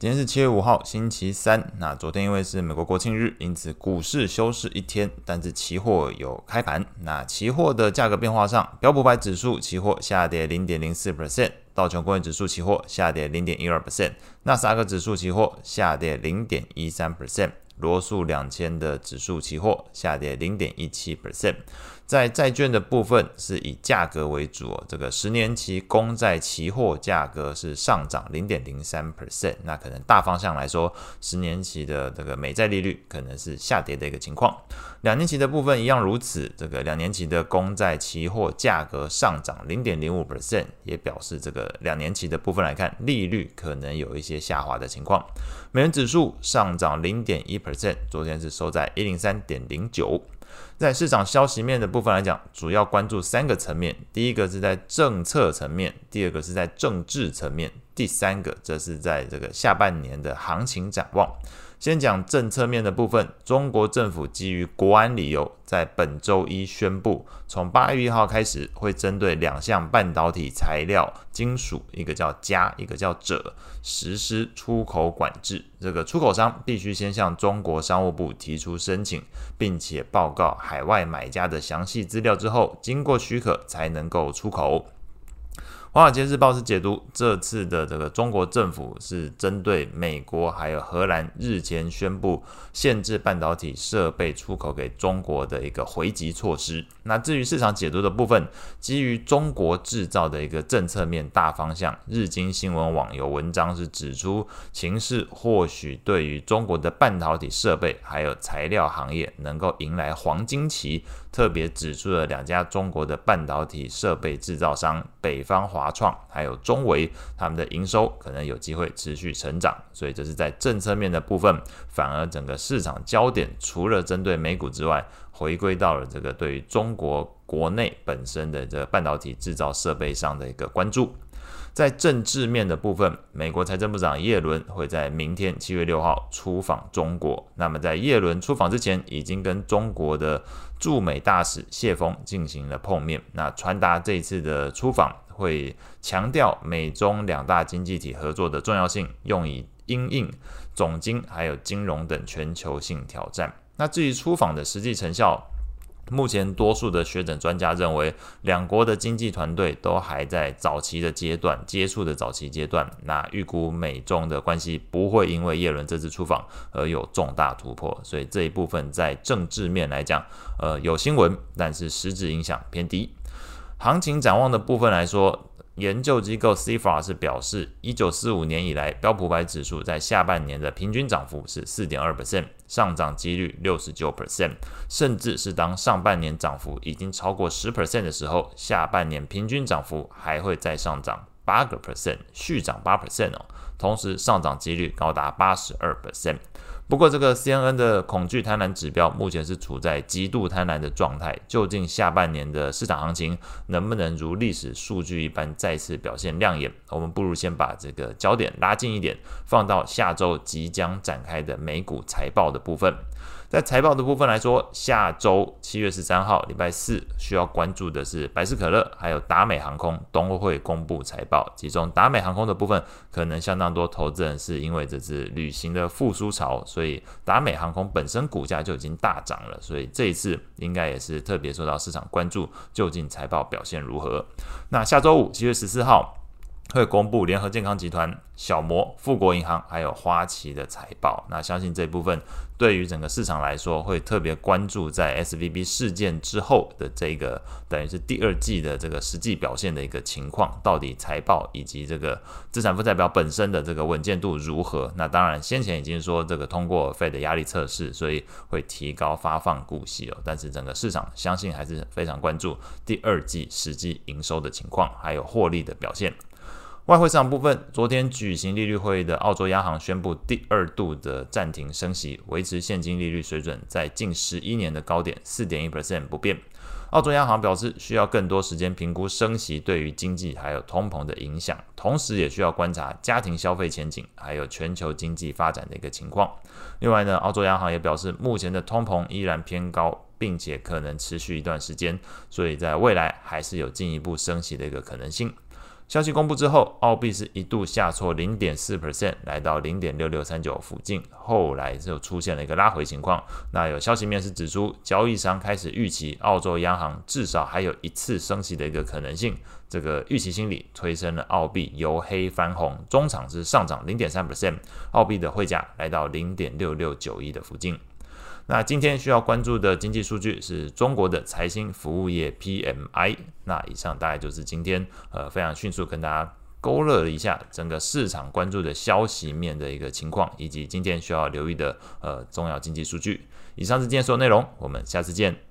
今天是七月五号，星期三。那昨天因为是美国国庆日，因此股市休市一天，但是期货有开盘。那期货的价格变化上，标普百指数期货下跌零点零四 percent，道琼工业指数期货下跌零点一二 percent，纳斯达克指数期货下跌零点一三 percent。罗素两千的指数期货下跌零点一七 percent，在债券的部分是以价格为主，这个十年期公债期货价格是上涨零点零三 percent，那可能大方向来说，十年期的这个美债利率可能是下跌的一个情况。两年期的部分一样如此，这个两年期的公债期货价格上涨零点零五 percent，也表示这个两年期的部分来看，利率可能有一些下滑的情况。美元指数上涨零点一 percent，昨天是收在一零三点零九。在市场消息面的部分来讲，主要关注三个层面：第一个是在政策层面，第二个是在政治层面，第三个则是在这个下半年的行情展望。先讲政策面的部分，中国政府基于国安理由，在本周一宣布，从八月一号开始，会针对两项半导体材料金属，一个叫镓，一个叫鍺，实施出口管制。这个出口商必须先向中国商务部提出申请，并且报告海外买家的详细资料之后，经过许可才能够出口。华尔街日报是解读这次的这个中国政府是针对美国还有荷兰日前宣布限制半导体设备出口给中国的一个回击措施。那至于市场解读的部分，基于中国制造的一个政策面大方向，日经新闻网有文章是指出，情势或许对于中国的半导体设备还有材料行业能够迎来黄金期。特别指出了两家中国的半导体设备制造商北方华创还有中维，他们的营收可能有机会持续成长，所以这是在政策面的部分，反而整个市场焦点除了针对美股之外，回归到了这个对于中国国内本身的这个半导体制造设备上的一个关注。在政治面的部分，美国财政部长耶伦会在明天七月六号出访中国。那么在耶伦出访之前，已经跟中国的驻美大使谢锋进行了碰面。那传达这次的出访会强调美中两大经济体合作的重要性，用以因应总经还有金融等全球性挑战。那至于出访的实际成效，目前，多数的学者专家认为，两国的经济团队都还在早期的阶段，接触的早期阶段。那预估美中的关系不会因为耶伦这次出访而有重大突破，所以这一部分在政治面来讲，呃，有新闻，但是实质影响偏低。行情展望的部分来说。研究机构 CFA 是表示，一九四五年以来，标普百指数在下半年的平均涨幅是四点二 percent，上涨几率六十九 percent，甚至是当上半年涨幅已经超过十 percent 的时候，下半年平均涨幅还会再上涨八个 percent，续涨八 percent 哦，同时上涨几率高达八十二 percent。不过，这个 CNN 的恐惧贪婪指标目前是处在极度贪婪的状态。究竟下半年的市场行情能不能如历史数据一般再次表现亮眼？我们不如先把这个焦点拉近一点，放到下周即将展开的美股财报的部分。在财报的部分来说，下周七月十三号礼拜四需要关注的是百事可乐还有达美航空都会公布财报。其中达美航空的部分，可能相当多投资人是因为这次旅行的复苏潮，所以达美航空本身股价就已经大涨了。所以这一次应该也是特别受到市场关注，究竟财报表现如何？那下周五七月十四号。会公布联合健康集团、小摩、富国银行还有花旗的财报。那相信这部分对于整个市场来说，会特别关注在 SVB 事件之后的这个等于是第二季的这个实际表现的一个情况，到底财报以及这个资产负债表本身的这个稳健度如何？那当然，先前已经说这个通过费的压力测试，所以会提高发放股息哦。但是整个市场相信还是非常关注第二季实际营收的情况，还有获利的表现。外汇市场部分，昨天举行利率会议的澳洲央行宣布第二度的暂停升息，维持现金利率水准在近十一年的高点四点一 percent 不变。澳洲央行表示，需要更多时间评估升息对于经济还有通膨的影响，同时也需要观察家庭消费前景还有全球经济发展的一个情况。另外呢，澳洲央行也表示，目前的通膨依然偏高，并且可能持续一段时间，所以在未来还是有进一步升息的一个可能性。消息公布之后，澳币是一度下挫零点四 percent，来到零点六六三九附近，后来就出现了一个拉回情况。那有消息面是指出，交易商开始预期澳洲央行至少还有一次升息的一个可能性。这个预期心理推升了澳币由黑翻红，中场是上涨零点三 percent，澳币的汇价来到零点六六九一的附近。那今天需要关注的经济数据是中国的财新服务业 PMI。那以上大概就是今天呃非常迅速跟大家勾勒了一下整个市场关注的消息面的一个情况，以及今天需要留意的呃重要经济数据。以上是今天所有内容，我们下次见。